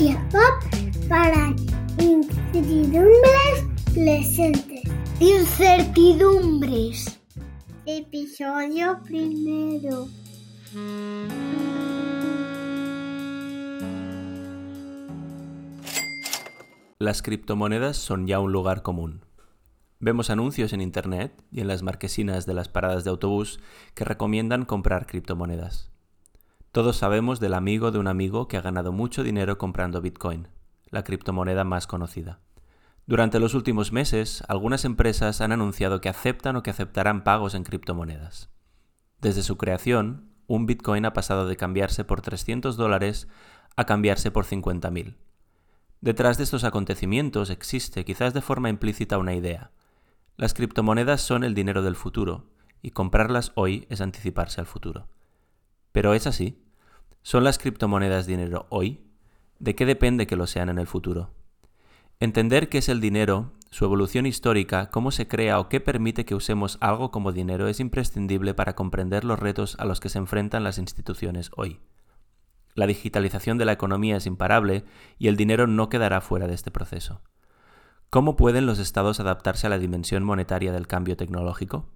Historia pop para incertidumbres presentes. Incertidumbres. Episodio primero. Las criptomonedas son ya un lugar común. Vemos anuncios en Internet y en las marquesinas de las paradas de autobús que recomiendan comprar criptomonedas. Todos sabemos del amigo de un amigo que ha ganado mucho dinero comprando Bitcoin, la criptomoneda más conocida. Durante los últimos meses, algunas empresas han anunciado que aceptan o que aceptarán pagos en criptomonedas. Desde su creación, un Bitcoin ha pasado de cambiarse por 300 dólares a cambiarse por 50.000. Detrás de estos acontecimientos existe, quizás de forma implícita, una idea. Las criptomonedas son el dinero del futuro, y comprarlas hoy es anticiparse al futuro. Pero es así. ¿Son las criptomonedas dinero hoy? ¿De qué depende que lo sean en el futuro? Entender qué es el dinero, su evolución histórica, cómo se crea o qué permite que usemos algo como dinero es imprescindible para comprender los retos a los que se enfrentan las instituciones hoy. La digitalización de la economía es imparable y el dinero no quedará fuera de este proceso. ¿Cómo pueden los estados adaptarse a la dimensión monetaria del cambio tecnológico?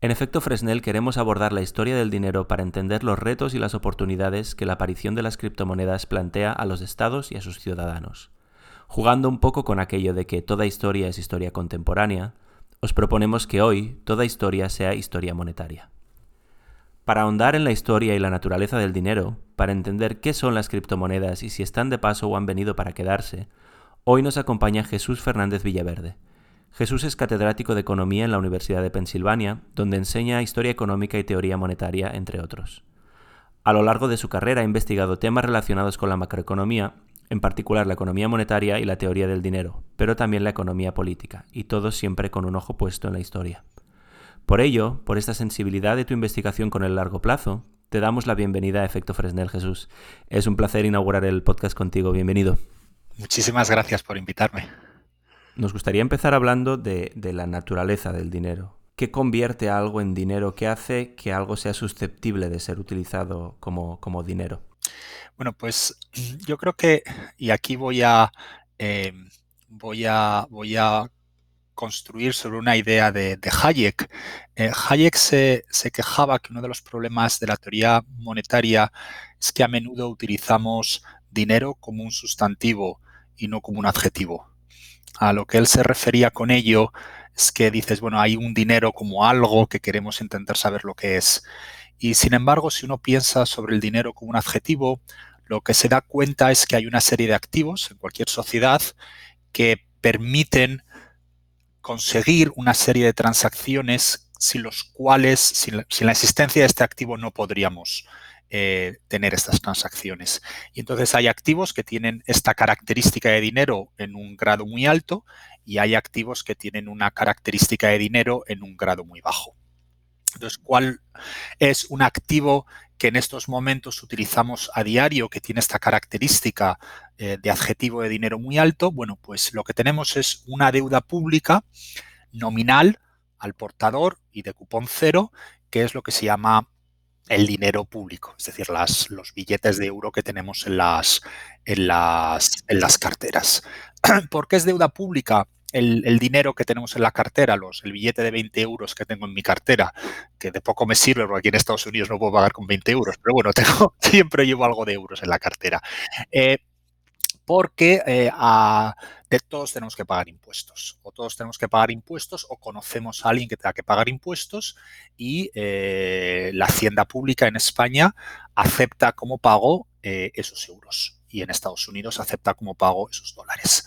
En efecto Fresnel queremos abordar la historia del dinero para entender los retos y las oportunidades que la aparición de las criptomonedas plantea a los estados y a sus ciudadanos. Jugando un poco con aquello de que toda historia es historia contemporánea, os proponemos que hoy toda historia sea historia monetaria. Para ahondar en la historia y la naturaleza del dinero, para entender qué son las criptomonedas y si están de paso o han venido para quedarse, hoy nos acompaña Jesús Fernández Villaverde. Jesús es catedrático de Economía en la Universidad de Pensilvania, donde enseña Historia Económica y Teoría Monetaria, entre otros. A lo largo de su carrera ha investigado temas relacionados con la macroeconomía, en particular la economía monetaria y la teoría del dinero, pero también la economía política, y todo siempre con un ojo puesto en la historia. Por ello, por esta sensibilidad de tu investigación con el largo plazo, te damos la bienvenida a Efecto Fresnel, Jesús. Es un placer inaugurar el podcast contigo. Bienvenido. Muchísimas gracias por invitarme. Nos gustaría empezar hablando de, la naturaleza del dinero. ¿Qué convierte algo en dinero? ¿Qué hace que algo sea susceptible de ser utilizado como, dinero? Bueno, pues yo creo que, y aquí voy a, eh, voy a, voy a construir sobre una idea de, Hayek. Eh, Hayek se, quejaba que uno de los problemas de la teoría monetaria es que a menudo utilizamos dinero como un sustantivo y no como un adjetivo. A lo que él se refería con ello es que dices, bueno, hay un dinero como algo que queremos intentar saber lo que es. Y sin embargo, si uno piensa sobre el dinero como un adjetivo, lo que se da cuenta es que hay una serie de activos en cualquier sociedad que permiten conseguir una serie de transacciones sin los cuales, sin la, existencia de este activo, no podríamos eh, tener estas transacciones. Y entonces hay activos que tienen esta característica de dinero en un grado muy alto y hay activos que tienen una característica de dinero en un grado muy bajo. Entonces, ¿cuál es un activo que en estos momentos utilizamos a diario que tiene esta característica eh, de adjetivo de dinero muy alto? Bueno, pues lo que tenemos es una deuda pública nominal al portador y de cupón cero, que es lo que se llama el dinero público, es decir, las, los billetes de euro que tenemos en las, en las, en las carteras. ¿Por qué es deuda pública? El, dinero que tenemos en la cartera, los, el billete de 20 euros que tengo en mi cartera, que de poco me sirve porque aquí en Estados Unidos no puedo pagar con 20 euros, pero bueno, tengo, siempre llevo algo de euros en la cartera. Eh, porque eh, de todos tenemos que pagar impuestos. O todos tenemos que pagar impuestos o conocemos a alguien que tenga que pagar impuestos y eh, la hacienda pública en España acepta como pago eh, esos euros y en Estados Unidos acepta como pago esos dólares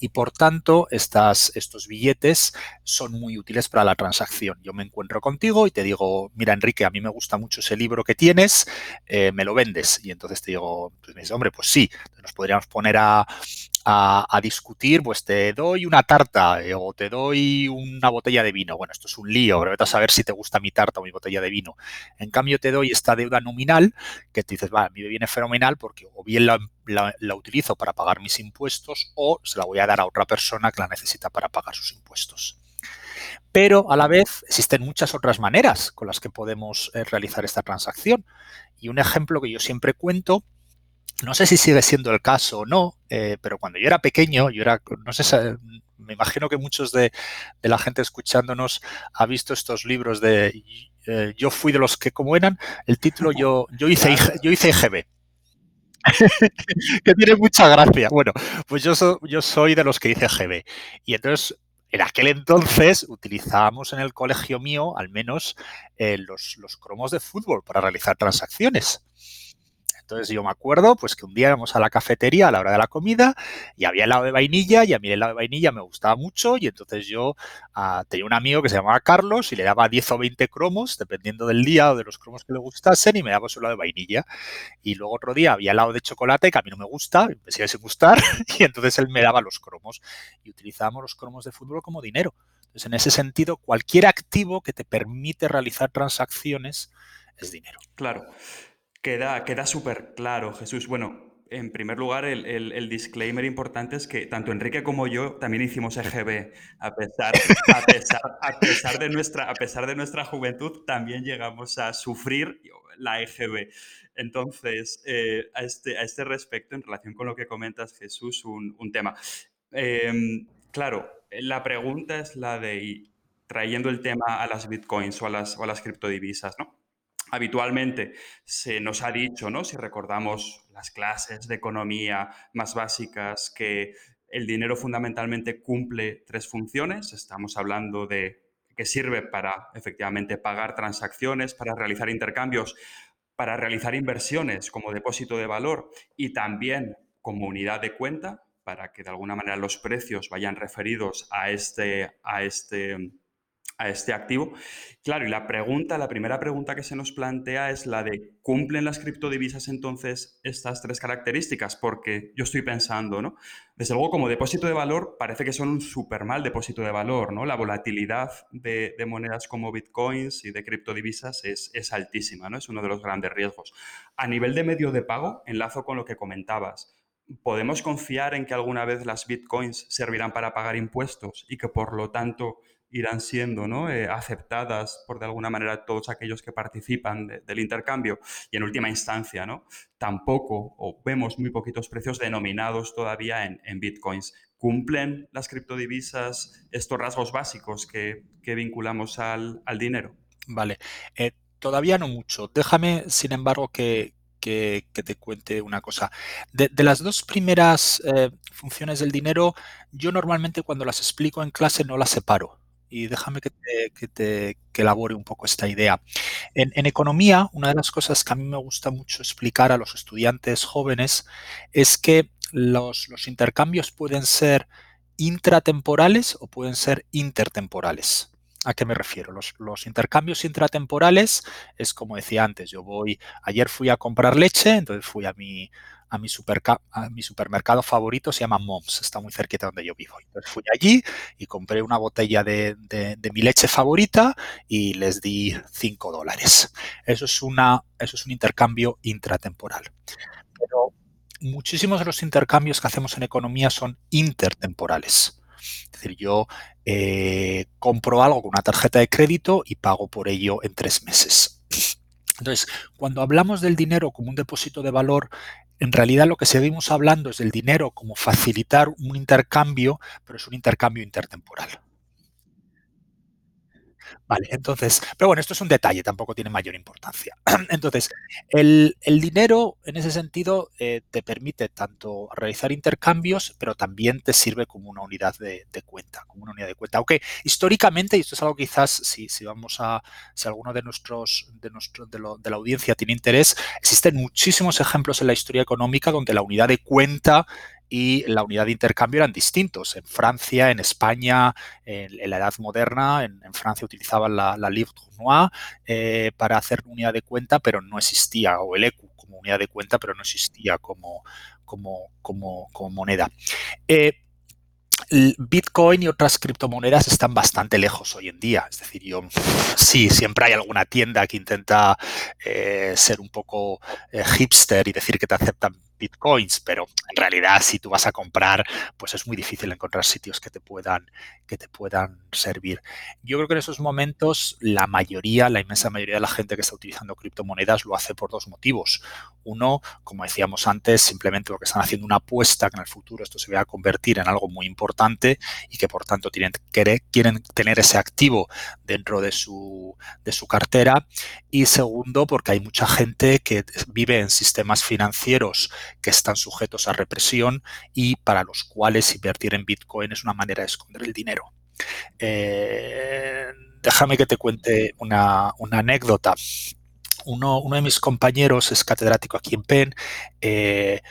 y por tanto estos billetes son muy útiles para la transacción. Yo me encuentro contigo y te digo, mira Enrique, a mí me gusta mucho ese libro que tienes, eh, ¿me lo vendes? Y entonces te digo, pues me hombre, pues sí, nos podríamos poner a, a, discutir, pues te doy una tarta eh, o te doy una botella de vino. Bueno, esto es un lío, pero vete a saber si te gusta mi tarta o mi botella de vino. En cambio, te doy esta deuda nominal que te dices, va, a mí me viene fenomenal porque o bien la, utilizo para pagar mis impuestos o se la voy a dar a otra persona que la necesita para pagar sus impuestos. Pero a la vez existen muchas otras maneras con las que podemos eh, realizar esta transacción. Y un ejemplo que yo siempre cuento no sé si sigue siendo el caso o no, eh, pero cuando yo era pequeño, yo era, no sé, me imagino que muchos de, la gente escuchándonos ha visto estos libros de eh, yo fui de los que, como eran, el título yo, yo hice yo hice IGB. que tiene mucha gracia. Bueno, pues yo, yo soy de los que hice GB. Y entonces en aquel entonces utilizábamos en el colegio mío al menos eh, los, los, cromos de fútbol para realizar transacciones. Entonces yo me acuerdo pues que un día íbamos a la cafetería a la hora de la comida y había helado de vainilla y a mí el helado de vainilla me gustaba mucho y entonces yo ah, tenía un amigo que se llamaba Carlos y le daba 10 o 20 cromos dependiendo del día o de los cromos que le gustasen y me daba su helado de vainilla. Y luego otro día había helado de chocolate que a mí no me gusta, me sigue sin gustar y entonces él me daba los cromos y utilizábamos los cromos de fútbol como dinero. Entonces en ese sentido cualquier activo que te permite realizar transacciones es dinero. Claro. Queda, queda súper claro, Jesús. Bueno, en primer lugar, el, disclaimer importante es que tanto Enrique como yo también hicimos EGB. A pesar, a pesar, de, nuestra, a pesar de nuestra juventud, también llegamos a sufrir la EGB. Entonces, eh, a, este, a este respecto, en relación con lo que comentas, Jesús, un, tema. Em, claro, la pregunta es la de, trayendo el tema a las bitcoins o a las, o a las criptodivisas, ¿no? Habitualmente se nos ha dicho, ¿no? Si recordamos las clases de economía más básicas, que el dinero fundamentalmente cumple tres funciones. Estamos hablando de que sirve para efectivamente pagar transacciones, para realizar intercambios, para realizar inversiones como depósito de valor y también como unidad de cuenta, para que de alguna manera los precios vayan referidos a este, a este a este activo. Claro, y la pregunta, la primera pregunta que se nos plantea es la de, ¿cumplen las criptodivisas entonces estas tres características? Porque yo estoy pensando, ¿no? Desde luego, como depósito de valor, parece que son un súper mal depósito de valor, ¿no? La volatilidad de, monedas como bitcoins y de criptodivisas es, es altísima, ¿no? Es uno de los grandes riesgos. A nivel de medio de pago, enlazo con lo que comentabas. ¿Podemos confiar en que alguna vez las bitcoins servirán para pagar impuestos y que por lo tanto irán siendo. Eh, aceptadas por de alguna manera todos aquellos que participan del intercambio. Y en última instancia, ¿no? tampoco o vemos muy poquitos precios denominados todavía en, bitcoins. ¿Cumplen las criptodivisas estos rasgos básicos que, vinculamos al, dinero? Vale. Eh, todavía no mucho. Déjame, sin embargo, que, te cuente una cosa. De, las dos primeras eh, funciones del dinero, yo normalmente cuando las explico en clase no las separo y déjame que te, elabore un poco esta idea. En, economía, una de las cosas que a mí me gusta mucho explicar a los estudiantes jóvenes es que los, intercambios pueden ser intratemporales o pueden ser intertemporales. ¿A qué me refiero? Los, los, intercambios intratemporales es como decía antes, yo voy, ayer fui a comprar leche, entonces fui a mi, a mi, a mi supermercado favorito, se llama Moms, está muy cerquita donde yo vivo. Entonces fui allí y compré una botella de, mi leche favorita y les di 5 dólares. Eso es, una, eso es un intercambio intratemporal. Pero muchísimos de los intercambios que hacemos en economía son intertemporales. Es decir, yo eh, compro algo con una tarjeta de crédito y pago por ello en tres meses. Entonces, cuando hablamos del dinero como un depósito de valor, en realidad lo que seguimos hablando es del dinero como facilitar un intercambio, pero es un intercambio intertemporal. Vale, entonces, pero bueno, esto es un detalle, tampoco tiene mayor importancia. Entonces, el, dinero en ese sentido eh, te permite tanto realizar intercambios, pero también te sirve como una unidad de, cuenta, como una unidad de cuenta. Aunque históricamente, y esto es algo quizás, si, si vamos a, si alguno de nuestros, de nuestro, de, de la audiencia tiene interés, existen muchísimos ejemplos en la historia económica donde la unidad de cuenta y la unidad de intercambio eran distintos. En Francia, en España, en, la Edad Moderna, en, Francia utilizaban la, livre tournois eh, para hacer unidad de cuenta, pero no existía, o el ECU como unidad de cuenta, pero no existía como, como, como, como moneda. Eh, Bitcoin y otras criptomonedas están bastante lejos hoy en día. Es decir, yo sí, siempre hay alguna tienda que intenta eh, ser un poco hipster y decir que te aceptan bitcoins, pero en realidad si tú vas a comprar, pues es muy difícil encontrar sitios que te puedan, que te puedan servir. Yo creo que en esos momentos la mayoría, la inmensa mayoría de la gente que está utilizando criptomonedas lo hace por dos motivos. Uno, como decíamos antes, simplemente porque están haciendo una apuesta que en el futuro esto se va a convertir en algo muy importante y que por tanto tienen, quieren tener ese activo dentro de su, de su cartera. Y segundo, porque hay mucha gente que vive en sistemas financieros que están sujetos a represión y para los cuales invertir en Bitcoin es una manera de esconder el dinero. Eh, déjame que te cuente una, anécdota. Uno, de mis compañeros es catedrático aquí en Penn. Eh,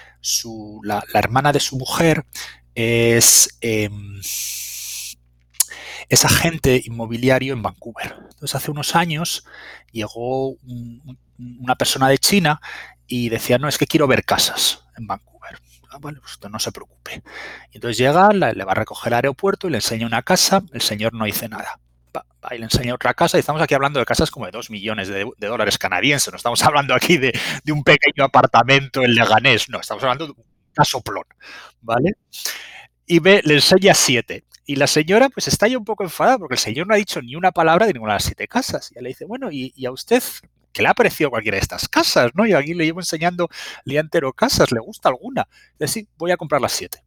la, hermana de su mujer em, es agente inmobiliario en Vancouver. Entonces, hace unos años llegó una persona de China y decía, no, es que quiero ver casas en Vancouver. Ah, bueno, pues no se preocupe. Y entonces llega, le va a recoger al aeropuerto y le enseña una casa, el señor no dice nada. Va, y le enseña otra casa y estamos aquí hablando de casas como de dos millones de, dólares canadienses, no estamos hablando aquí de, de, un pequeño apartamento en Leganés, no, estamos hablando de un casoplón, ¿vale? Y ve, le enseña siete. Y la señora pues está ya un poco enfadada porque el señor no ha dicho ni una palabra de ninguna de las siete casas. Y le dice, bueno, ¿y, y a usted ¿qué le ha parecido cualquiera de estas casas? ¿no? Y aquí le llevo enseñando día entero casas, ¿le gusta alguna? Decir, voy a comprar las siete.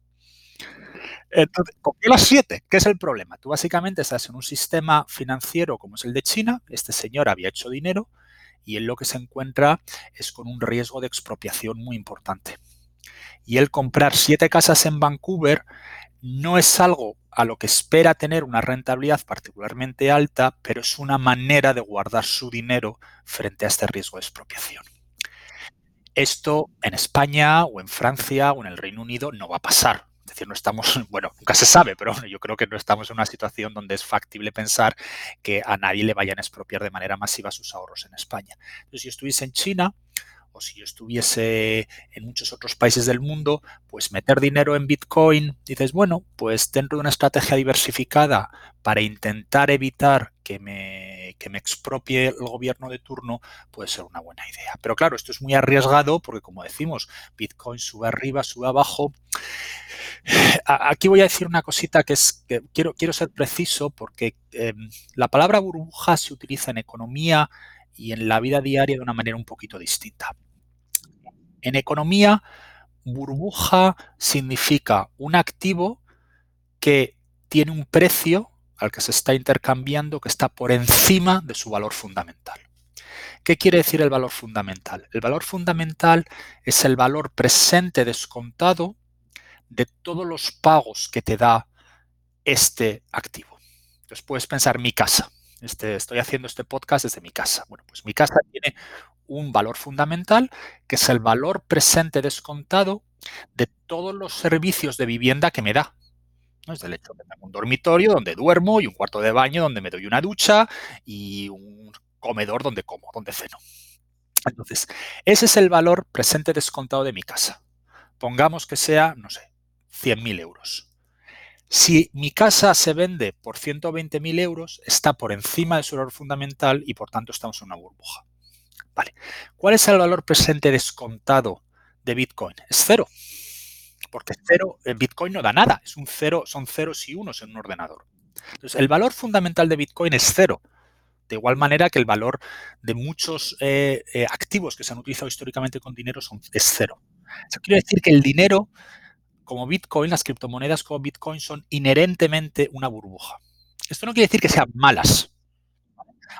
Entonces, compré las siete. ¿Qué es el problema? Tú básicamente estás en un sistema financiero como es el de China. Este señor había hecho dinero y él lo que se encuentra es con un riesgo de expropiación muy importante. Y él comprar siete casas en Vancouver no es algo a lo que espera tener una rentabilidad particularmente alta, pero es una manera de guardar su dinero frente a este riesgo de expropiación. Esto en España o en Francia o en el Reino Unido no va a pasar. Es decir, no estamos, bueno, nunca se sabe, pero yo creo que no estamos en una situación donde es factible pensar que a nadie le vayan a expropiar de manera masiva sus ahorros en España. Entonces, si estuviese en China, si yo estuviese en muchos otros países del mundo, pues meter dinero en Bitcoin, dices, bueno, pues dentro de una estrategia diversificada para intentar evitar que me, que me expropie el gobierno de turno, puede ser una buena idea. Pero claro, esto es muy arriesgado porque, como decimos, Bitcoin sube arriba, sube abajo. Aquí voy a decir una cosita que es que quiero, quiero ser preciso porque em, la palabra burbuja se utiliza en economía y en la vida diaria de una manera un poquito distinta. En economía, burbuja significa un activo que tiene un precio al que se está intercambiando que está por encima de su valor fundamental. ¿Qué quiere decir el valor fundamental? El valor fundamental es el valor presente descontado de todos los pagos que te da este activo. Entonces puedes pensar mi casa. Este, estoy haciendo este podcast desde mi casa. Bueno, pues mi casa tiene un valor fundamental que es el valor presente descontado de todos los servicios de vivienda que me da. ¿no? Es el hecho de tener un dormitorio donde duermo y un cuarto de baño donde me doy una ducha y un comedor donde como, donde ceno. Entonces, ese es el valor presente descontado de mi casa. Pongamos que sea, no sé, 100.000 euros. Si mi casa se vende por 120.000 euros, está por encima de su valor fundamental y por tanto estamos en una burbuja. Vale. ¿Cuál es el valor presente descontado de Bitcoin? Es cero. Porque cero, en Bitcoin no da nada. Es un cero, son ceros y unos en un ordenador. Entonces, el valor fundamental de Bitcoin es cero. De igual manera que el valor de muchos eh, eh, activos que se han utilizado históricamente con dinero son, es cero. Eso quiere decir que el dinero como Bitcoin, las criptomonedas como Bitcoin son inherentemente una burbuja. Esto no quiere decir que sean malas.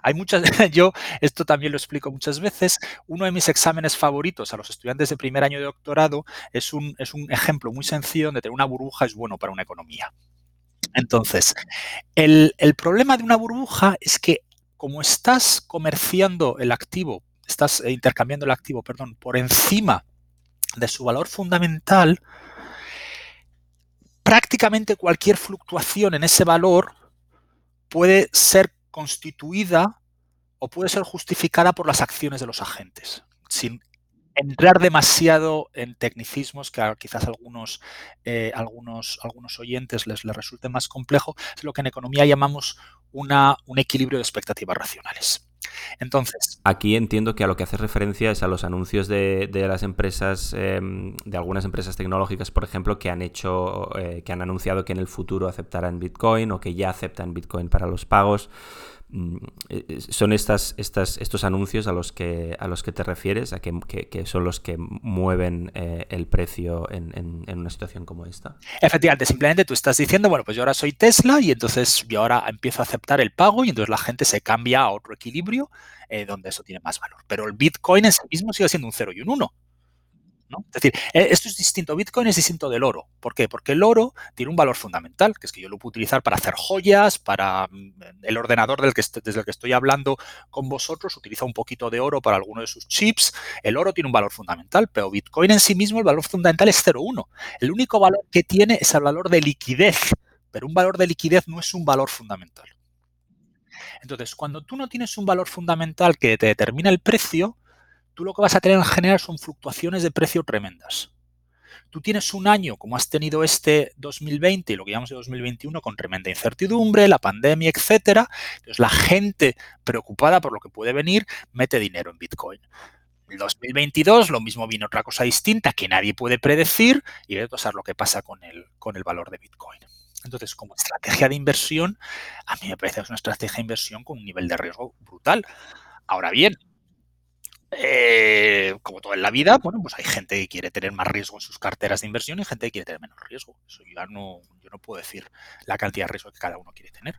Hay muchas, yo esto también lo explico muchas veces. Uno de mis exámenes favoritos a los estudiantes de primer año de doctorado es un, es un ejemplo muy sencillo donde tener una burbuja es bueno para una economía. Entonces, el, el problema de una burbuja es que como estás comerciando el activo, estás eh, intercambiando el activo, perdón, por encima de su valor fundamental, prácticamente cualquier fluctuación en ese valor puede ser constituida o puede ser justificada por las acciones de los agentes, sin entrar demasiado en tecnicismos que quizás algunos, eh, algunos, algunos oyentes les, les, resulte más complejo, es lo que en economía llamamos una, un equilibrio de expectativas racionales. Entonces. Aquí entiendo que a lo que hace referencia es a los anuncios de, de las empresas, eh, de algunas empresas tecnológicas, por ejemplo, que han hecho, eh, que han anunciado que en el futuro aceptarán Bitcoin o que ya aceptan Bitcoin para los pagos. Mm, eh, eh, son estas, estas, estos anuncios a los que, a los que te refieres, a que, que, son los que mueven eh, el precio en, en, una situación como esta. Efectivamente, simplemente tú estás diciendo, bueno, pues yo ahora soy Tesla y entonces yo ahora empiezo a aceptar el pago y entonces la gente se cambia a otro equilibrio donde eso tiene más valor. Pero el Bitcoin en sí mismo sigue siendo un 0 y un 1. ¿No? Es decir, eh, esto es distinto, Bitcoin es distinto del oro. ¿Por qué? Porque el oro tiene un valor fundamental, que es que yo lo puedo utilizar para hacer joyas, para mm, el ordenador del que desde el que estoy hablando con vosotros, utiliza un poquito de oro para alguno de sus chips. El oro tiene un valor fundamental, pero Bitcoin en sí mismo el valor fundamental es 0,1. El único valor que tiene es el valor de liquidez, pero un valor de liquidez no es un valor fundamental. Entonces, cuando tú no tienes un valor fundamental que te determina el precio, tú lo que vas a tener en general son fluctuaciones de precio tremendas. Tú tienes un año como has tenido este 2020 y lo que llamamos de 2021 con tremenda incertidumbre, la pandemia, etcétera. Entonces la gente preocupada por lo que puede venir mete dinero en Bitcoin. El 2022 lo mismo viene otra cosa distinta que nadie puede predecir y a pasar lo que pasa con el, con el valor de Bitcoin. Entonces, como estrategia de inversión, a mí me parece que es una estrategia de inversión con un nivel de riesgo brutal. Ahora bien, eh, como todo en la vida, bueno, pues hay gente que quiere tener más riesgo en sus carteras de inversión y gente que quiere tener menos riesgo. Eso yo no, yo no puedo decir la cantidad de riesgo que cada uno quiere tener.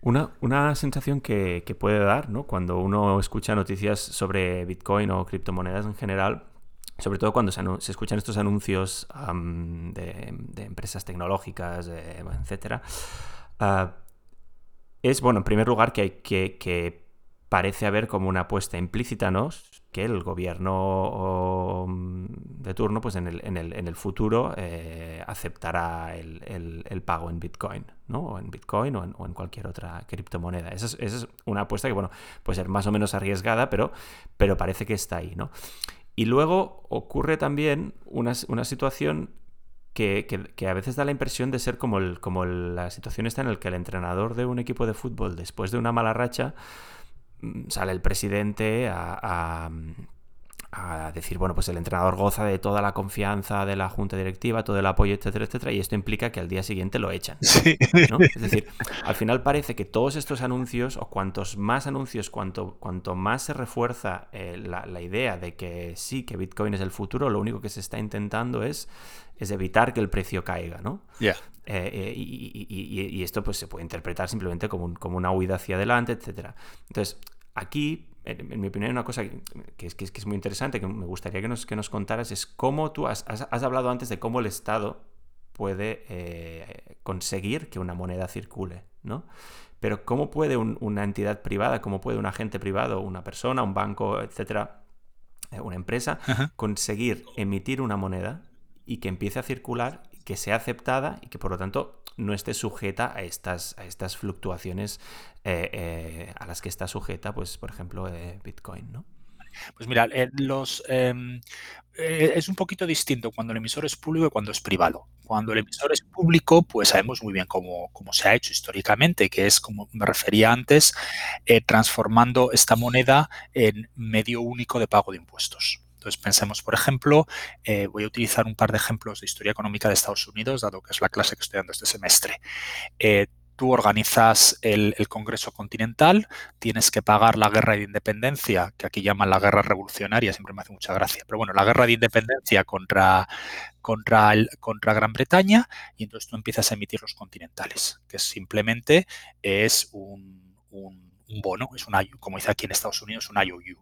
Una, una, sensación que, que, puede dar ¿no? cuando uno escucha noticias sobre Bitcoin o criptomonedas en general, sobre todo cuando se, se escuchan estos anuncios de, de, empresas tecnológicas, eh, etcétera, uh, es, bueno, en primer lugar, que hay que parece haber como una apuesta implícita, ¿no? Que el gobierno de turno, pues en el, en el, en el futuro, eh, aceptará el, el, pago en Bitcoin, ¿no? O en Bitcoin o en, o en cualquier otra criptomoneda. Esa es, esa es, una apuesta que, bueno, puede ser más o menos arriesgada, pero, pero parece que está ahí, ¿no? Y luego ocurre también una, una situación que, que, que, a veces da la impresión de ser como, como la situación está en la que el entrenador de un equipo de fútbol, después de una mala racha, sale el presidente a, a, a, decir, bueno, pues el entrenador goza de toda la confianza de la junta directiva, todo el apoyo, etcétera, etcétera, y esto implica que al día siguiente lo echan. Sí. ¿no? Es decir, al final parece que todos estos anuncios, o cuantos más anuncios, cuanto, cuanto más se refuerza eh, la, la, idea de que sí, que Bitcoin es el futuro, lo único que se está intentando es, es evitar que el precio caiga, ¿no? Yeah. Eh, eh, y, y, y, esto pues se puede interpretar simplemente como, un, como una huida hacia adelante, etcétera. Entonces, aquí, en, en, mi opinión, una cosa que es, que es, que es muy interesante, que me gustaría que nos, que nos contaras, es cómo tú has, has, has hablado antes de cómo el Estado puede eh, conseguir que una moneda circule, ¿no? Pero cómo puede un, una entidad privada, cómo puede un agente privado, una persona, un banco, etcétera, eh, una empresa, conseguir emitir una moneda y que empiece a circular, que sea aceptada y que por lo tanto no esté sujeta a estas, a estas fluctuaciones eh, eh, a las que está sujeta, pues, por ejemplo, eh, Bitcoin, ¿no? Pues mira, los, em, es un poquito distinto cuando el emisor es público y cuando es privado. Cuando el emisor es público, pues sabemos muy bien cómo, cómo se ha hecho históricamente, que es, como me refería antes, transformando esta moneda en medio único de pago de impuestos. Entonces pensemos, por ejemplo, eh, voy a utilizar un par de ejemplos de historia económica de Estados Unidos, dado que es la clase que estoy dando este semestre. Eh, tú organizas el, Congreso Continental, tienes que pagar la guerra de independencia, que aquí llaman la guerra revolucionaria, siempre me hace mucha gracia, pero bueno, la guerra de independencia contra, contra, Gran Bretaña, y entonces tú empiezas a emitir los continentales, que simplemente es un, bono, es un como dice aquí en Estados Unidos, un IOU.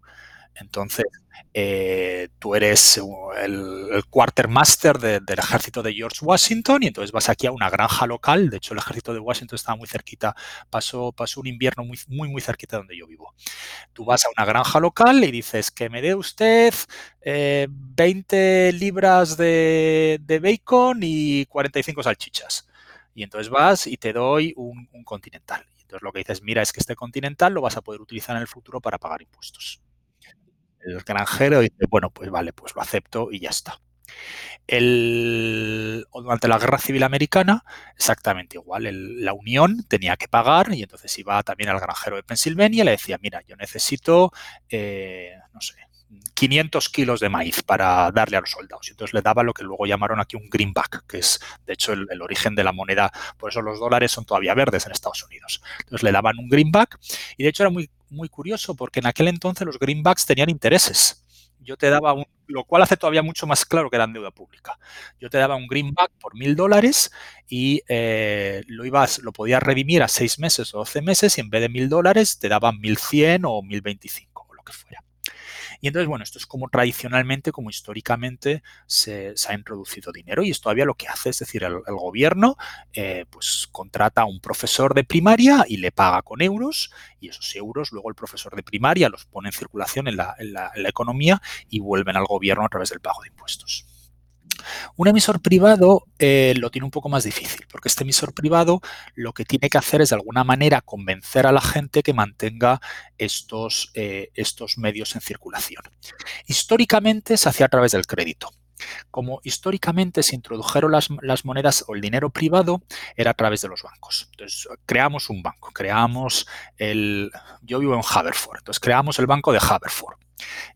Entonces, eh, tú eres el, el quartermaster de, del ejército de George Washington y entonces vas aquí a una granja local. De hecho, el ejército de Washington estaba muy cerquita, pasó, un invierno muy, muy, muy cerquita de donde yo vivo. Tú vas a una granja local y dices que me dé usted eh, 20 libras de, bacon y 45 salchichas. Y entonces vas y te doy un, un continental. Entonces lo que dices, mira, es que este continental lo vas a poder utilizar en el futuro para pagar impuestos el granjero dice, bueno, pues vale, pues lo acepto y ya está. El, durante la Guerra Civil Americana, exactamente igual. La Unión tenía que pagar y entonces iba también al granjero de Pensilvania y le decía, mira, yo necesito, eh, no sé, 500 kilos de maíz para darle a los soldados. Y entonces le daba lo que luego llamaron aquí un greenback, que es de hecho el, el origen de la moneda. Por eso los dólares son todavía verdes en Estados Unidos. Entonces le daban un greenback y de hecho era muy, muy curioso porque en aquel entonces los greenbacks tenían intereses. Yo te daba un, lo cual hace todavía mucho más claro que eran deuda pública. Yo te daba un greenback por mil dólares y eh, lo ibas, lo podías redimir a seis meses o doce meses y en vez de mil dólares te daban mil cien o mil veinticinco o lo que fuera. Y entonces, bueno, esto es como tradicionalmente, como históricamente se, ha introducido dinero y es todavía lo que hace, es decir, el, gobierno eh, pues contrata a un profesor de primaria y le paga con euros y esos euros luego el profesor de primaria los pone en circulación en la, en la, en la economía y vuelven al gobierno a través del pago de impuestos. Un emisor privado eh, lo tiene un poco más difícil, porque este emisor privado lo que tiene que hacer es de alguna manera convencer a la gente que mantenga estos, eh, estos medios en circulación. Históricamente se hacía a través del crédito. Como históricamente se introdujeron las, monedas o el dinero privado, era a través de los bancos. Entonces, creamos un banco, creamos el... Yo vivo en Haverford, entonces creamos el banco de Haverford.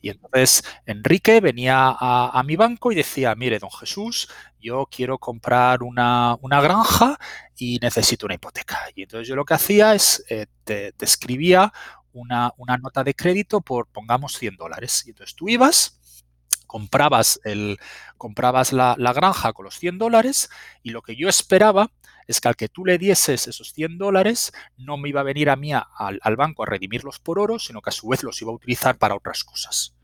Y entonces Enrique venía a, mi banco y decía, mire, don Jesús, yo quiero comprar una, una, granja y necesito una hipoteca. Y entonces yo lo que hacía es, eh, te, te, escribía una, una, nota de crédito por, pongamos, 100 dólares. Y entonces tú ibas, comprabas, el, comprabas la, granja con los 100 dólares y lo que yo esperaba es que al que tú le dieses esos 100 dólares, no me iba a venir a mí al, al, banco a redimirlos por oro, sino que a su vez los iba a utilizar para otras cosas.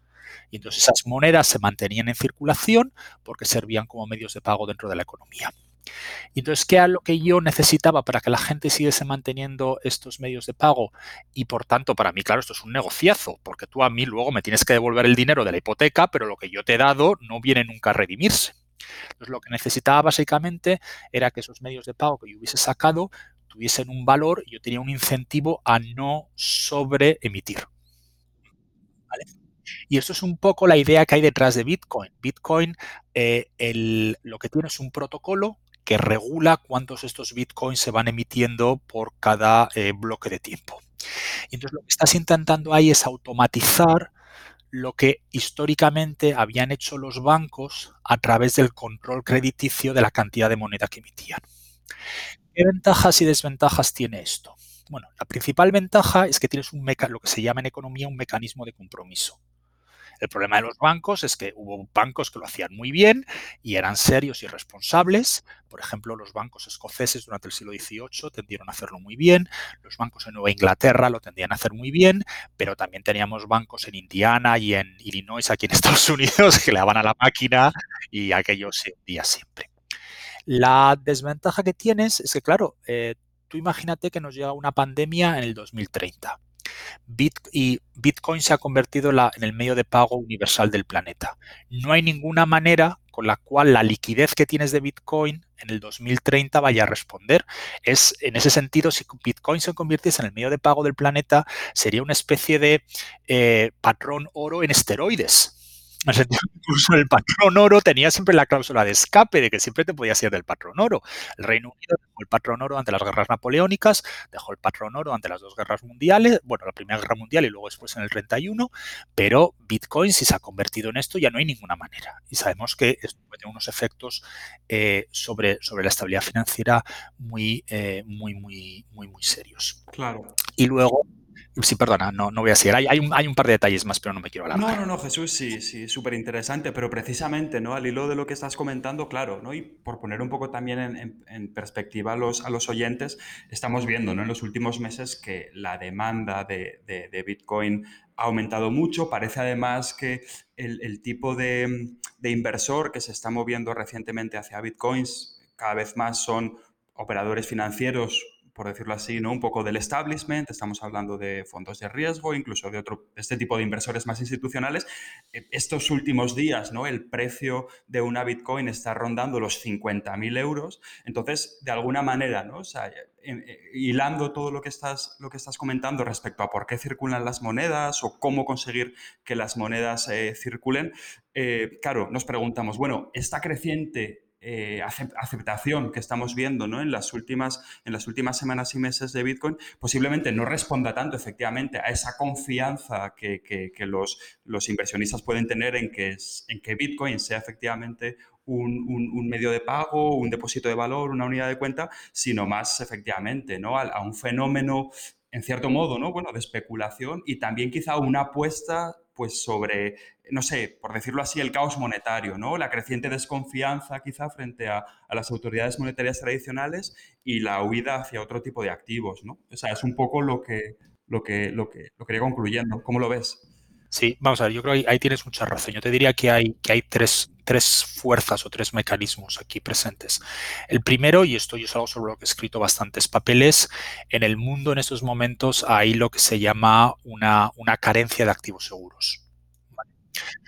Y entonces esas monedas se mantenían en circulación porque servían como medios de pago dentro de la economía. Y entonces, ¿qué era lo que yo necesitaba para que la gente siguiese manteniendo estos medios de pago? Y por tanto, para mí, claro, esto es un negociazo, porque tú a mí luego me tienes que devolver el dinero de la hipoteca, pero lo que yo te he dado no viene nunca a redimirse. Entonces, lo que necesitaba básicamente era que esos medios de pago que yo hubiese sacado tuviesen un valor y yo tenía un incentivo a no sobreemitir. Y eso es un poco la idea que hay detrás de Bitcoin. Bitcoin eh, el, lo que tiene es un protocolo regula cuántos estos bitcoins se van emitiendo por cada eh, bloque de tiempo. Entonces lo que estás intentando ahí es automatizar lo que históricamente habían hecho los bancos a través del control crediticio de la cantidad de moneda que emitían. ¿Qué ventajas y desventajas tiene esto? Bueno, la principal ventaja es que tienes un lo que se llama en economía un mecanismo de compromiso. El problema de los bancos es que hubo bancos que lo hacían muy bien y eran serios y responsables. Por ejemplo, los bancos escoceses durante el siglo XVIII tendieron a hacerlo muy bien. Los bancos en Nueva Inglaterra lo tendían a hacer muy bien, pero también teníamos bancos en Indiana y en Illinois, aquí en Estados Unidos, que le daban a la máquina y aquello se hundía siempre. La desventaja que tienes es que, claro, eh, tú imagínate que nos llega una pandemia en el 2030 Y Bitcoin se ha convertido en, el medio de pago universal del planeta. No hay ninguna manera con la cual la liquidez que tienes de Bitcoin en el 2030 vaya a responder. Es en ese sentido, si Bitcoin se convirtiese en el medio de pago del planeta, sería una especie de eh, patrón oro en esteroides. En el sentido que incluso el patrón oro tenía siempre la cláusula de escape, de que siempre te podías ir del patrón oro. El Reino Unido dejó el patrón oro ante las guerras napoleónicas, dejó el patrón oro ante las dos guerras mundiales, bueno, la Primera Guerra Mundial y luego después en el 31, pero Bitcoin, si se ha convertido en esto, ya no hay ninguna manera. Y sabemos que esto tener unos efectos eh, sobre, sobre la estabilidad financiera muy, eh, muy, muy, muy, muy serios. Claro. Y luego, Sí, perdona, no, no voy a seguir. Hay, un, par de detalles más, pero no me quiero hablar. No, no, no, Jesús, sí, sí, súper interesante, pero precisamente, ¿no? Al hilo de lo que estás comentando, claro, ¿no? Y por poner un poco también en, perspectiva a los, oyentes, estamos viendo, ¿no? En los últimos meses que la demanda de, Bitcoin ha aumentado mucho. Parece además que el, tipo de inversor que se está moviendo recientemente hacia Bitcoins cada vez más son operadores financieros por decirlo así, ¿no? un poco del establishment, estamos hablando de fondos de riesgo, incluso de otro, este tipo de inversores más institucionales. Eh, estos últimos días, ¿no? el precio de una Bitcoin está rondando los 50.000 euros. Entonces, de alguna manera, ¿no? Eh, hilando todo lo que, estás, lo que estás comentando respecto a por qué circulan las monedas o cómo conseguir que las monedas eh, circulen, claro, nos preguntamos, bueno, esta creciente eh, aceptación que estamos viendo ¿no? en, las últimas, en las últimas semanas y meses de Bitcoin posiblemente no responda tanto efectivamente a esa confianza que, los, los, inversionistas pueden tener en que, en que Bitcoin sea efectivamente un, medio de pago, un depósito de valor, una unidad de cuenta, sino más efectivamente ¿no? a, a un fenómeno en cierto modo, ¿no? Bueno, de especulación y también quizá una apuesta pues sobre, no sé, por decirlo así, el caos monetario, ¿no? La creciente desconfianza quizá frente a, las autoridades monetarias tradicionales y la huida hacia otro tipo de activos, ¿no? O sea, es un poco lo que, lo que, lo que, lo concluyendo. ¿Cómo lo ves? Sí, vamos a ver, yo creo que ahí tienes mucha razón. Yo te diría que hay, que hay tres, tres fuerzas o tres mecanismos aquí presentes. El primero, y esto yo es algo sobre lo que he escrito bastantes papeles, en el mundo en estos momentos hay lo que se llama una, una carencia de activos seguros.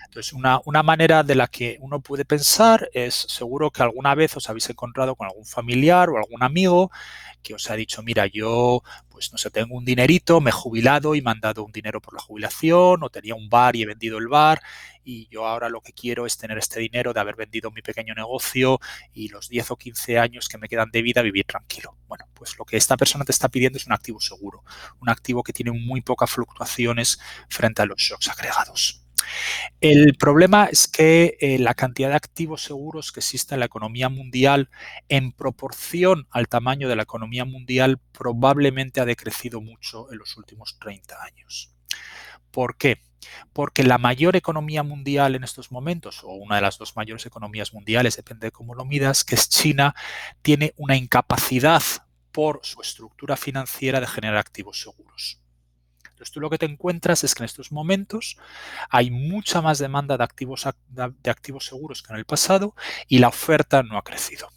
Entonces, una, manera de la que uno puede pensar es, seguro que alguna vez os habéis encontrado con algún familiar o algún amigo que os ha dicho, mira, yo, pues no sé, tengo un dinerito, me he jubilado y me han dado un dinero por la jubilación, o tenía un bar y he vendido el bar, y yo ahora lo que quiero es tener este dinero de haber vendido mi pequeño negocio y los 10 o 15 años que me quedan de vida vivir tranquilo. Bueno, pues lo que esta persona te está pidiendo es un activo seguro, un activo que tiene muy pocas fluctuaciones frente a los shocks agregados. El problema es que eh, la cantidad de activos seguros que existe en la economía mundial en proporción al tamaño de la economía mundial probablemente ha decrecido mucho en los últimos 30 años. ¿Por qué? Porque la mayor economía mundial en estos momentos, o una de las dos mayores economías mundiales, depende de cómo lo midas, que es China, tiene una incapacidad por su estructura financiera de generar activos seguros. Entonces tú lo que te encuentras es que en estos momentos hay mucha más demanda de activos, de activos seguros que en el pasado y la oferta no ha crecido.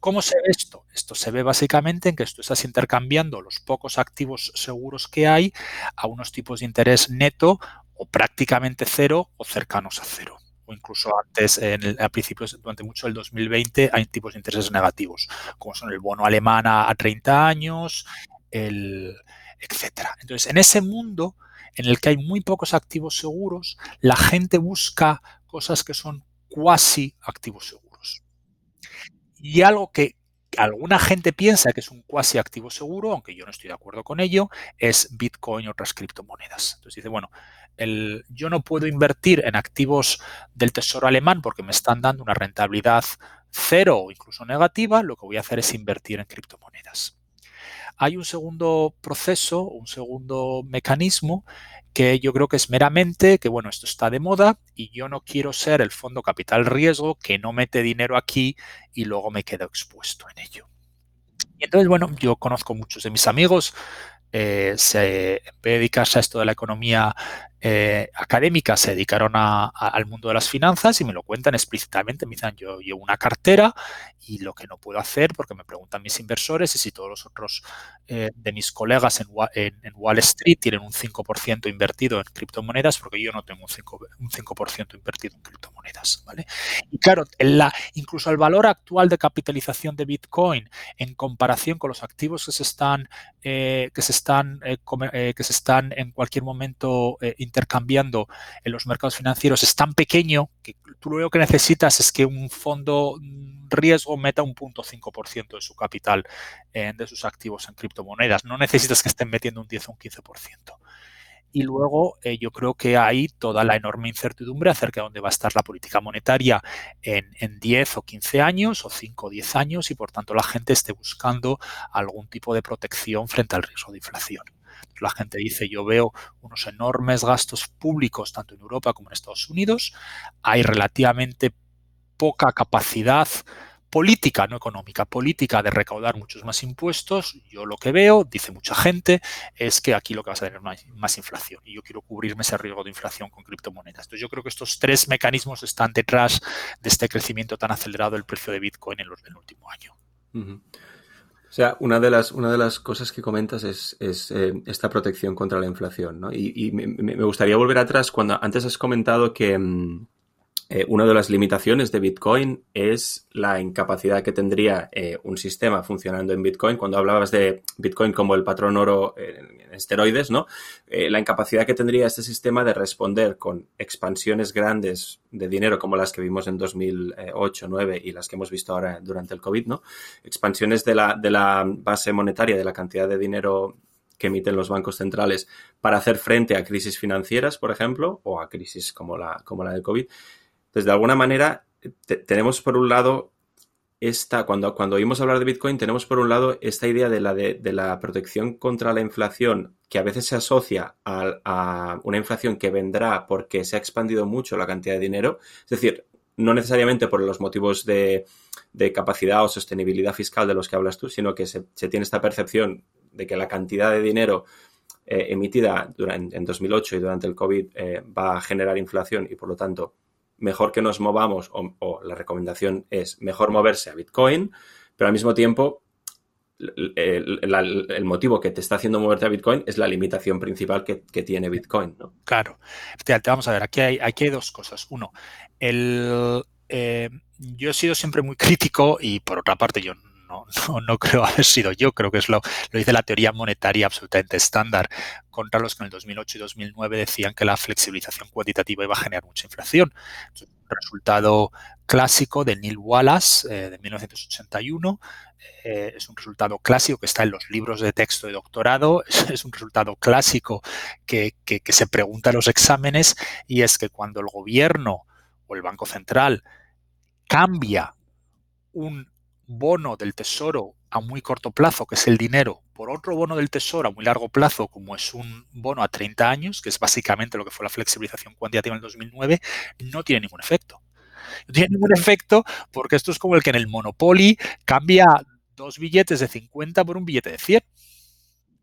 ¿Cómo se ve esto? Esto se ve básicamente en que tú estás intercambiando los pocos activos seguros que hay a unos tipos de interés neto o prácticamente cero o cercanos a cero o incluso antes, en a principios, durante mucho del 2020, hay tipos de intereses negativos, como son el bono alemán a 30 años, el, etcétera. Entonces, en ese mundo en el que hay muy pocos activos seguros, la gente busca cosas que son cuasi activos seguros. Y algo que alguna gente piensa que es un cuasi activo seguro, aunque yo no estoy de acuerdo con ello, es Bitcoin y otras criptomonedas. Entonces dice, bueno, yo no puedo invertir en activos del tesoro alemán porque me están dando una rentabilidad cero o incluso negativa, lo que voy a hacer es invertir en criptomonedas. Hay un segundo proceso, un segundo mecanismo que yo creo que es meramente que, bueno, esto está de moda y yo no quiero ser el fondo capital riesgo que no mete dinero aquí y luego me quedo expuesto en ello. Y entonces, bueno, yo conozco muchos de mis amigos, eh, se, en vez de dedicarse a esto de la economía eh, académica se dedicaron al mundo de las finanzas y me lo cuentan explícitamente. Me dicen, yo llevo una cartera y lo que no puedo hacer, porque me preguntan mis inversores y si todos los otros eh, de mis colegas en, Wall Street tienen un 5% invertido en criptomonedas, porque yo no tengo un 5%, un 5 invertido en criptomonedas. ¿vale? Y claro, la, incluso el valor actual de capitalización de Bitcoin en comparación con los activos que se están, eh, que se están, que se están en cualquier momento intercambiando en los mercados financieros es tan pequeño que tú lo que necesitas es que un fondo riesgo meta un punto 5% de su capital de sus activos en criptomonedas. No necesitas que estén metiendo un 10 o un 15%. Y luego eh, yo creo que hay toda la enorme incertidumbre acerca de dónde va a estar la política monetaria en, en 10 o 15 años o 5 o 10 años y por tanto la gente esté buscando algún tipo de protección frente al riesgo de inflación. La gente dice, yo veo unos enormes gastos públicos tanto en Europa como en Estados Unidos, hay relativamente poca capacidad política, no económica, política de recaudar muchos más impuestos, yo lo que veo, dice mucha gente, es que aquí lo que vas a tener más, más inflación y yo quiero cubrirme ese riesgo de inflación con criptomonedas. Entonces yo creo que estos tres mecanismos están detrás de este crecimiento tan acelerado del precio de Bitcoin en, los, del último año. O sea, una de las, una de las cosas que comentas es, es eh, esta protección contra la inflación, ¿no? Y, y me, me, gustaría volver atrás cuando antes has comentado que, mm, eh, una de las limitaciones de Bitcoin es la incapacidad que tendría eh, un sistema funcionando en Bitcoin. Cuando hablabas de Bitcoin como el patrón oro en, esteroides, ¿no? Eh, la incapacidad que tendría este sistema de responder con expansiones grandes de dinero como las que vimos en 2008, 2009 y las que hemos visto ahora durante el COVID, ¿no? Expansiones de la, de la base monetaria, de la cantidad de dinero que emiten los bancos centrales para hacer frente a crisis financieras, por ejemplo, o a crisis como la, como la del COVID entonces, de alguna manera, tenemos por un lado esta, cuando, cuando oímos hablar de Bitcoin, tenemos por un lado esta idea de la, de, la protección contra la inflación, que a veces se asocia a, una inflación que vendrá porque se ha expandido mucho la cantidad de dinero. Es decir, no necesariamente por los motivos de, capacidad o sostenibilidad fiscal de los que hablas tú, sino que se, tiene esta percepción de que la cantidad de dinero eh, emitida en 2008 y durante el COVID eh, va a generar inflación y por lo tanto mejor que nos movamos, o, la recomendación es mejor moverse a Bitcoin, pero al mismo tiempo el, motivo que te está haciendo moverte a Bitcoin es la limitación principal que, tiene Bitcoin. ¿no? Claro. Vamos a ver, aquí hay, aquí dos cosas. Uno, el, eh, yo he sido siempre muy crítico y por otra parte yo no, no, creo haber sido yo, creo que es lo, lo dice la teoría monetaria absolutamente estándar, contra los que en el 2008 y 2009 decían que la flexibilización cuantitativa iba a generar mucha inflación. Un resultado clásico de Neil Wallace eh, de 1981, eh, es un resultado clásico que está en los libros de texto de doctorado, es, un resultado clásico que, que, que se pregunta en los exámenes y es que cuando el gobierno o el Banco Central cambia un bono del tesoro a muy corto plazo, que es el dinero, por otro bono del tesoro a muy largo plazo, como es un bono a 30 años, que es básicamente lo que fue la flexibilización cuantitativa en el 2009, no tiene ningún efecto. No tiene ningún efecto porque esto es como el que en el Monopoly cambia dos billetes de 50 por un billete de 100.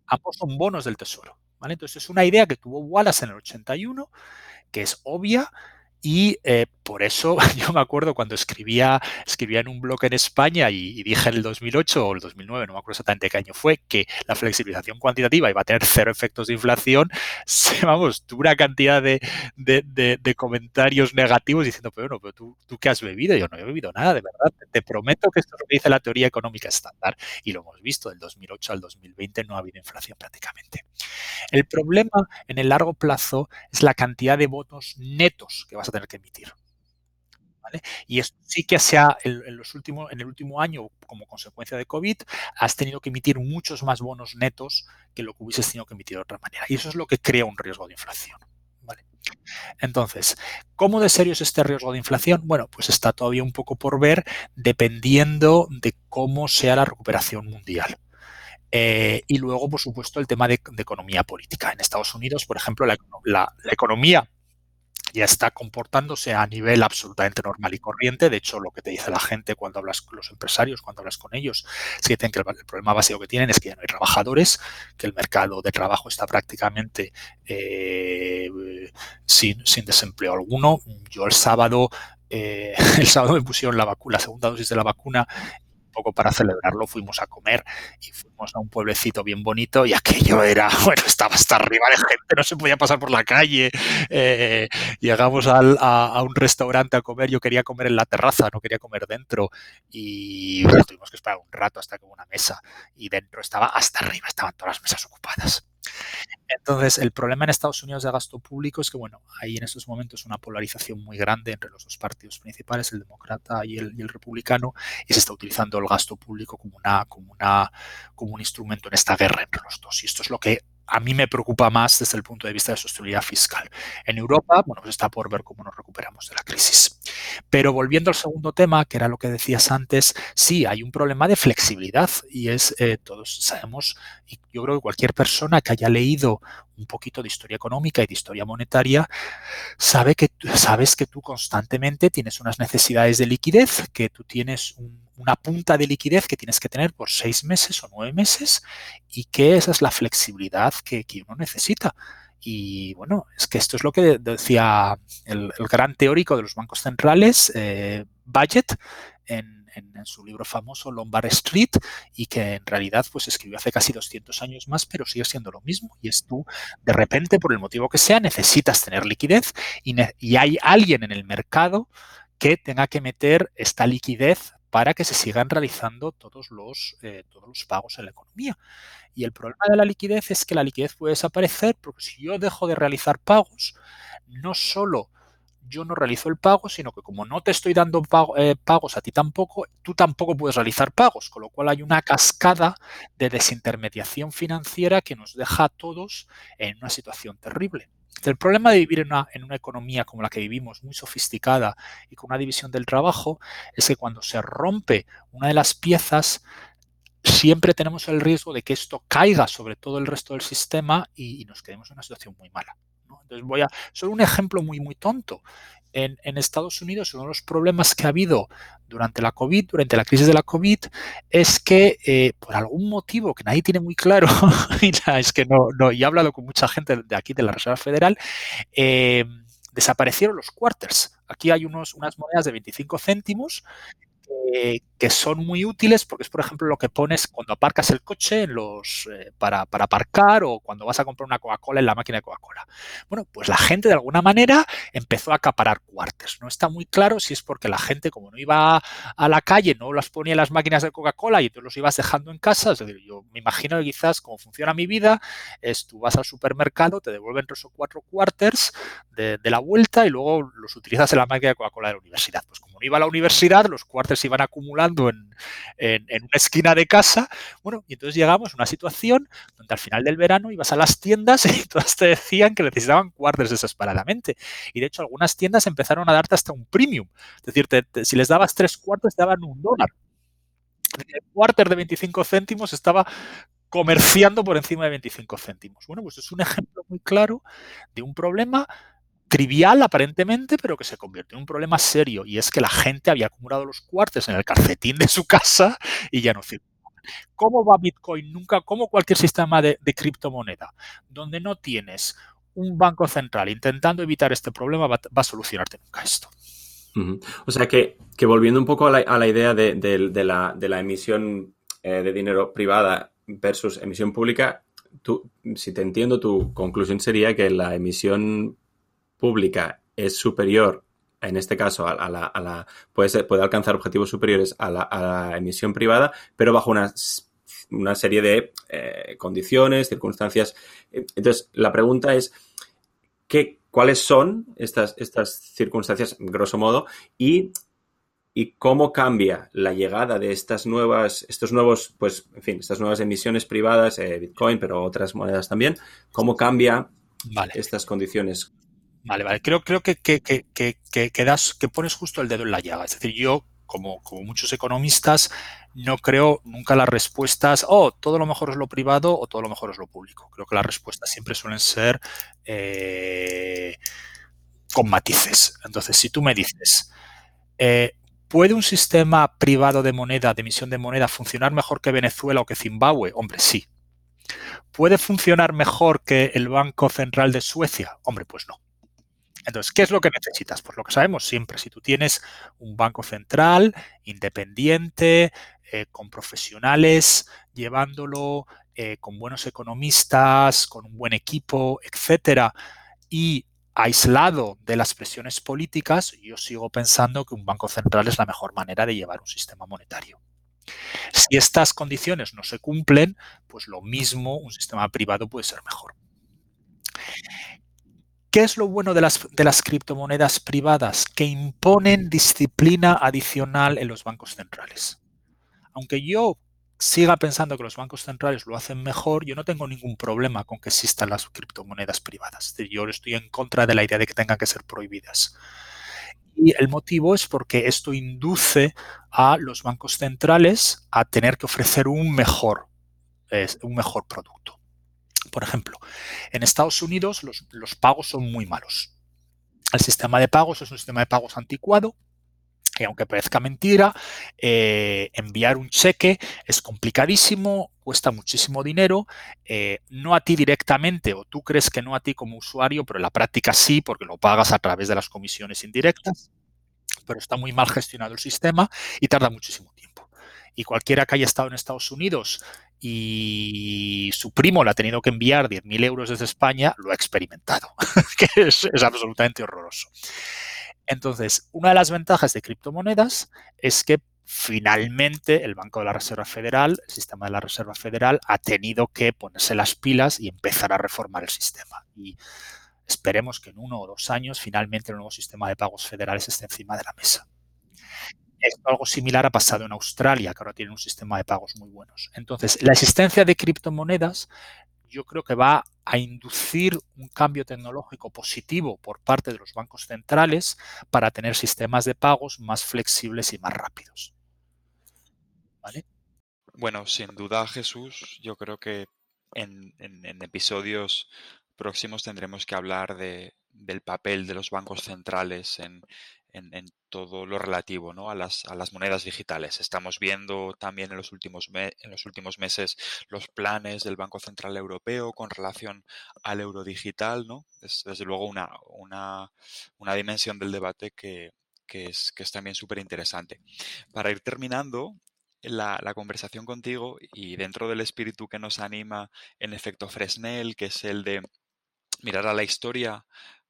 Ambos son bonos del tesoro. ¿vale? Entonces es una idea que tuvo Wallace en el 81, que es obvia, y eh, por eso yo me acuerdo cuando escribía, escribía en un blog en España y, dije en el 2008 o el 2009, no me acuerdo exactamente qué año fue, que la flexibilización cuantitativa iba a tener cero efectos de inflación, vamos, tuve una cantidad de, comentarios negativos diciendo, pero bueno, pero tú, tú qué has bebido, yo no he bebido nada, de verdad, te, prometo que esto es lo que dice la teoría económica estándar y lo hemos visto, del 2008 al 2020 no ha habido inflación prácticamente. El problema en el largo plazo es la cantidad de votos netos que vas a tener que emitir. Y esto sí que sea en, los últimos, en el último año, como consecuencia de COVID, has tenido que emitir muchos más bonos netos que lo que hubieses tenido que emitir de otra manera. Y eso es lo que crea un riesgo de inflación. Entonces, ¿cómo de serio es este riesgo de inflación? Bueno, pues está todavía un poco por ver dependiendo de cómo sea la recuperación mundial. Eh, y luego, por supuesto, el tema de, economía política. En Estados Unidos, por ejemplo, la economía ya está comportándose a nivel absolutamente normal y corriente. De hecho, lo que te dice la gente cuando hablas con los empresarios, cuando hablas con ellos, es que dicen que el, problema básico que tienen es que ya no hay trabajadores, que el mercado de trabajo está prácticamente eh, sin, desempleo alguno. Yo el sábado, eh, el sábado me pusieron la, vacuna, la segunda dosis de la vacuna poco para celebrarlo fuimos a comer y fuimos a un pueblecito bien bonito y aquello era, bueno, estaba hasta arriba de gente, no se podía pasar por la calle. Eh, llegamos a, un restaurante a comer, yo quería comer en la terraza, no quería comer dentro y tuvimos que esperar un rato hasta que hubo una mesa y dentro estaba hasta arriba, estaban todas las mesas ocupadas. Entonces, el problema en Estados Unidos de gasto público es que, bueno, hay en estos momentos una polarización muy grande entre los dos partidos principales, el demócrata y el, republicano, y se está utilizando el gasto público como, una, como, una, como un instrumento en esta guerra entre los dos. Y esto es lo que a mí me preocupa más desde el punto de vista de sostenibilidad fiscal. En Europa, bueno, pues está por ver cómo nos recuperamos de la crisis. Pero volviendo al segundo tema, que era lo que decías antes, sí, hay un problema de flexibilidad y es, eh, todos sabemos, y yo creo que cualquier persona que haya leído un poquito de historia económica y de historia monetaria, sabe que, sabes que tú constantemente tienes unas necesidades de liquidez, que tú tienes una punta de liquidez que tienes que tener por seis meses o nueve meses y que esa es la flexibilidad que, uno necesita. Y bueno, es que esto es lo que decía el, gran teórico de los bancos centrales, eh, Budget, en, su libro famoso Lombard Street y que en realidad pues escribió hace casi 200 años más, pero sigue siendo lo mismo. Y es tú, de repente, por el motivo que sea, necesitas tener liquidez y hay alguien en el mercado que tenga que meter esta liquidez para que se sigan realizando todos los, eh, todos los pagos en la economía. Y el problema de la liquidez es que la liquidez puede desaparecer porque si yo dejo de realizar pagos, no solo yo no realizo el pago, sino que como no te estoy dando eh, pagos a ti tampoco, tú tampoco puedes realizar pagos, con lo cual hay una cascada de desintermediación financiera que nos deja a todos en una situación terrible. El problema de vivir en una, en una, economía como la que vivimos, muy sofisticada y con una división del trabajo, es que cuando se rompe una de las piezas, siempre tenemos el riesgo de que esto caiga sobre todo el resto del sistema y, y nos quedemos en una situación muy mala. Entonces voy a, solo un ejemplo muy, muy tonto. En, Estados Unidos uno de los problemas que ha habido durante la COVID, durante la crisis de la COVID, es que eh, por algún motivo que nadie tiene muy claro, y es que no, no, y he hablado con mucha gente de aquí de la Reserva Federal, eh, desaparecieron los quarters. Aquí hay unos, unas monedas de 25 céntimos que son muy útiles porque es, por ejemplo, lo que pones cuando aparcas el coche en los, eh, para, aparcar o cuando vas a comprar una Coca-Cola en la máquina de Coca-Cola. Bueno, pues la gente de alguna manera empezó a acaparar cuartos. No está muy claro si es porque la gente, como no iba a la calle, no las ponía en las máquinas de Coca-Cola y tú los ibas dejando en casa. Es decir, yo me imagino que quizás como funciona mi vida es tú vas al supermercado, te devuelven tres o cuatro quarters de, la vuelta y luego los utilizas en la máquina de Coca-Cola de la universidad. Pues como no iba a la universidad, los quarters iban acumulando en, una esquina de casa. Bueno, y entonces llegamos a una situación donde al final del verano ibas a las tiendas y todas te decían que necesitaban cuartos desesperadamente. Y de hecho algunas tiendas empezaron a darte hasta un premium. Es decir, si les dabas tres cuartos te daban un dólar. El cuarter de 25 céntimos estaba comerciando por encima de 25 céntimos. Bueno, pues es un ejemplo muy claro de un problema trivial aparentemente, pero que se convirtió en un problema serio, y es que la gente había acumulado los cuartos en el calcetín de su casa y ya no circulaban. ¿Cómo va Bitcoin? Nunca, como cualquier sistema de, criptomoneda, donde no tienes un banco central intentando evitar este problema, va, a solucionarte nunca esto. O sea que, que, volviendo un poco a la, idea de, la, de, la, emisión eh, de dinero privada versus emisión pública, tú, si te entiendo, tu conclusión sería que la emisión pública es superior, en este caso, a, la, puede, puede, alcanzar objetivos superiores a la, emisión privada, pero bajo una, una serie de eh, condiciones, circunstancias. Entonces, la pregunta es, ¿qué, ¿cuáles son estas, estas circunstancias, grosso modo, y y cómo cambia la llegada de estas nuevas, estos nuevos, pues, en fin, estas nuevas emisiones privadas, eh, Bitcoin, pero otras monedas también, cómo cambia estas condiciones Vale, vale. Creo, creo que, que, que, que, pones justo el dedo en la llaga. Es decir, yo, como, como muchos economistas, no creo nunca las respuestas, oh, todo lo mejor es lo privado o todo lo mejor es lo público. Creo que las respuestas siempre suelen ser eh, con matices. Entonces, si tú me dices, eh, ¿puede un sistema privado de moneda, de emisión de moneda, funcionar mejor que Venezuela o que Zimbabue? Hombre, sí. ¿Puede funcionar mejor que el Banco Central de Suecia? Hombre, pues no. Entonces, ¿qué es lo que necesitas? Pues lo que sabemos siempre, si tú tienes un banco central independiente, eh, con profesionales, llevándolo eh, con buenos economistas, con un buen equipo, etcétera, y aislado de las presiones políticas, yo sigo pensando que un banco central es la mejor manera de llevar un sistema monetario. Si estas condiciones no se cumplen, pues lo mismo un sistema privado puede ser mejor. ¿Qué es lo bueno de las, criptomonedas privadas? Que imponen disciplina adicional en los bancos centrales. Aunque yo siga pensando que los bancos centrales lo hacen mejor, yo no tengo ningún problema con que existan las criptomonedas privadas. Yo estoy en contra de la idea de que tengan que ser prohibidas. Y el motivo es porque esto induce a los bancos centrales a tener que ofrecer un mejor, un mejor producto. Por ejemplo, en Estados Unidos los, pagos son muy malos. El sistema de pagos es un sistema de pagos anticuado, y aunque parezca mentira, eh, enviar un cheque es complicadísimo, cuesta muchísimo dinero, eh, no a ti directamente, o tú crees que no a ti como usuario, pero en la práctica sí, porque lo pagas a través de las comisiones indirectas. pero está muy mal gestionado el sistema y tarda muchísimo tiempo. Y cualquiera que haya estado en Estados Unidos y su primo le ha tenido que enviar 10.000 euros desde España, lo ha experimentado, que es, es absolutamente horroroso. Entonces, una de las ventajas de criptomonedas es que finalmente el Banco de la Reserva Federal, el sistema de la Reserva Federal, ha tenido que ponerse las pilas y empezar a reformar el sistema. Y esperemos que en uno o dos años finalmente el nuevo sistema de pagos federales esté encima de la mesa. Algo similar ha pasado en Australia, que ahora tiene un sistema de pagos muy buenos. Entonces, la existencia de criptomonedas yo creo que va a inducir un cambio tecnológico positivo por parte de los bancos centrales para tener sistemas de pagos más flexibles y más rápidos. Bueno, sin duda, Jesús, yo creo que en, episodios próximos tendremos que hablar de, del papel de los bancos centrales en, en, todo lo relativo ¿no? a, las, a, las, monedas digitales. Estamos viendo también en los, últimos en los últimos meses los planes del Banco Central Europeo con relación al euro digital. ¿no? Es desde luego una, una, una dimensión del debate que, que, es, que es también súper interesante. Para ir terminando, la, la, conversación contigo y dentro del espíritu que nos anima en efecto Fresnel, que es el de mirar a la historia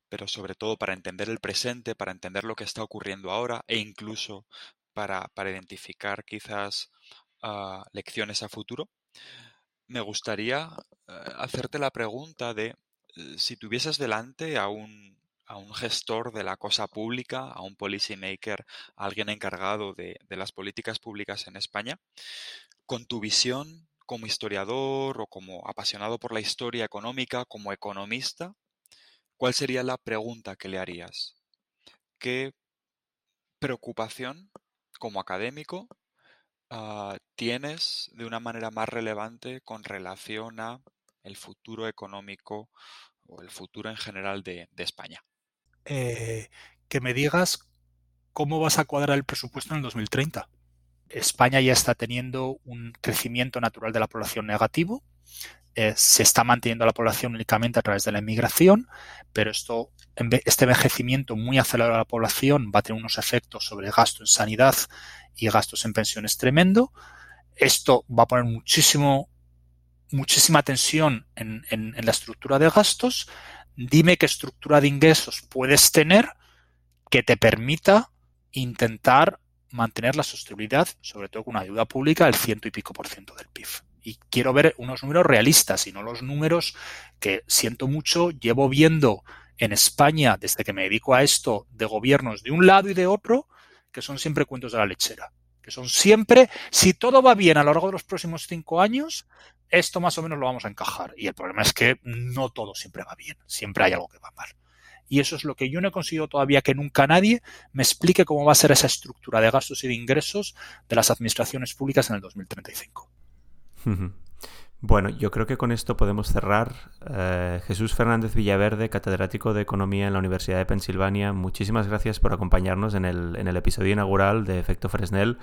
pero sobre todo para entender el presente, para entender lo que está ocurriendo ahora e incluso para, identificar quizás ah, lecciones a futuro. Me gustaría eh, hacerte la pregunta de eh, si tuvieses delante a un, a un gestor de la cosa pública, a un policymaker, a alguien encargado de, de las políticas públicas en España, con tu visión como historiador o como apasionado por la historia económica, como economista, ¿cuál sería la pregunta que le harías? ¿Qué preocupación como académico ah, tienes de una manera más relevante con relación a el futuro económico o el futuro en general de, España? Eh, que me digas cómo vas a cuadrar el presupuesto en el 2030. España ya está teniendo un crecimiento natural de la población negativo, eh, se está manteniendo la población únicamente a través de la inmigración, pero esto, este envejecimiento muy acelerado de la población va a tener unos efectos sobre gasto en sanidad y gastos en pensiones tremendo. Esto va a poner muchísimo, muchísima tensión en, en la estructura de gastos. Dime qué estructura de ingresos puedes tener que te permita intentar mantener la sostenibilidad, sobre todo con una ayuda pública del ciento y pico por ciento del PIB y quiero ver unos números realistas y no los números que siento mucho, llevo viendo en España desde que me dedico a esto de gobiernos de un lado y de otro, que son siempre cuentos de la lechera, que son siempre, si todo va bien a lo largo de los próximos cinco años, esto más o menos lo vamos a encajar. Y el problema es que no todo siempre va bien, siempre hay algo que va mal. Y eso es lo que yo no he conseguido todavía que nunca nadie me explique cómo va a ser esa estructura de gastos y de ingresos de las administraciones públicas en el 2035. Bueno, yo creo que con esto podemos cerrar. Eh, Jesús Fernández Villaverde, catedrático de Economía en la Universidad de Pensilvania, muchísimas gracias por acompañarnos en el, en el episodio inaugural de Efecto Fresnel.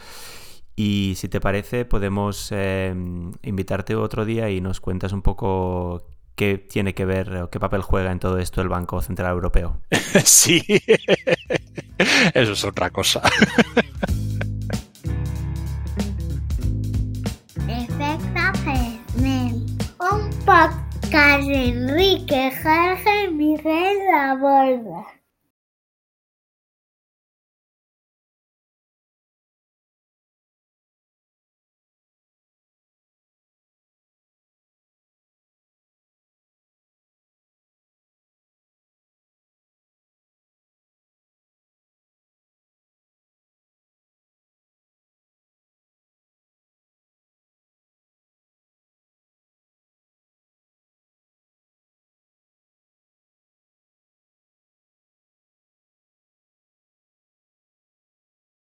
Y si te parece, podemos eh, invitarte otro día y nos cuentas un poco qué tiene que ver o qué papel juega en todo esto el Banco Central Europeo. Sí, eso es otra cosa. podcast Enrique Jorge Miguel La Borda.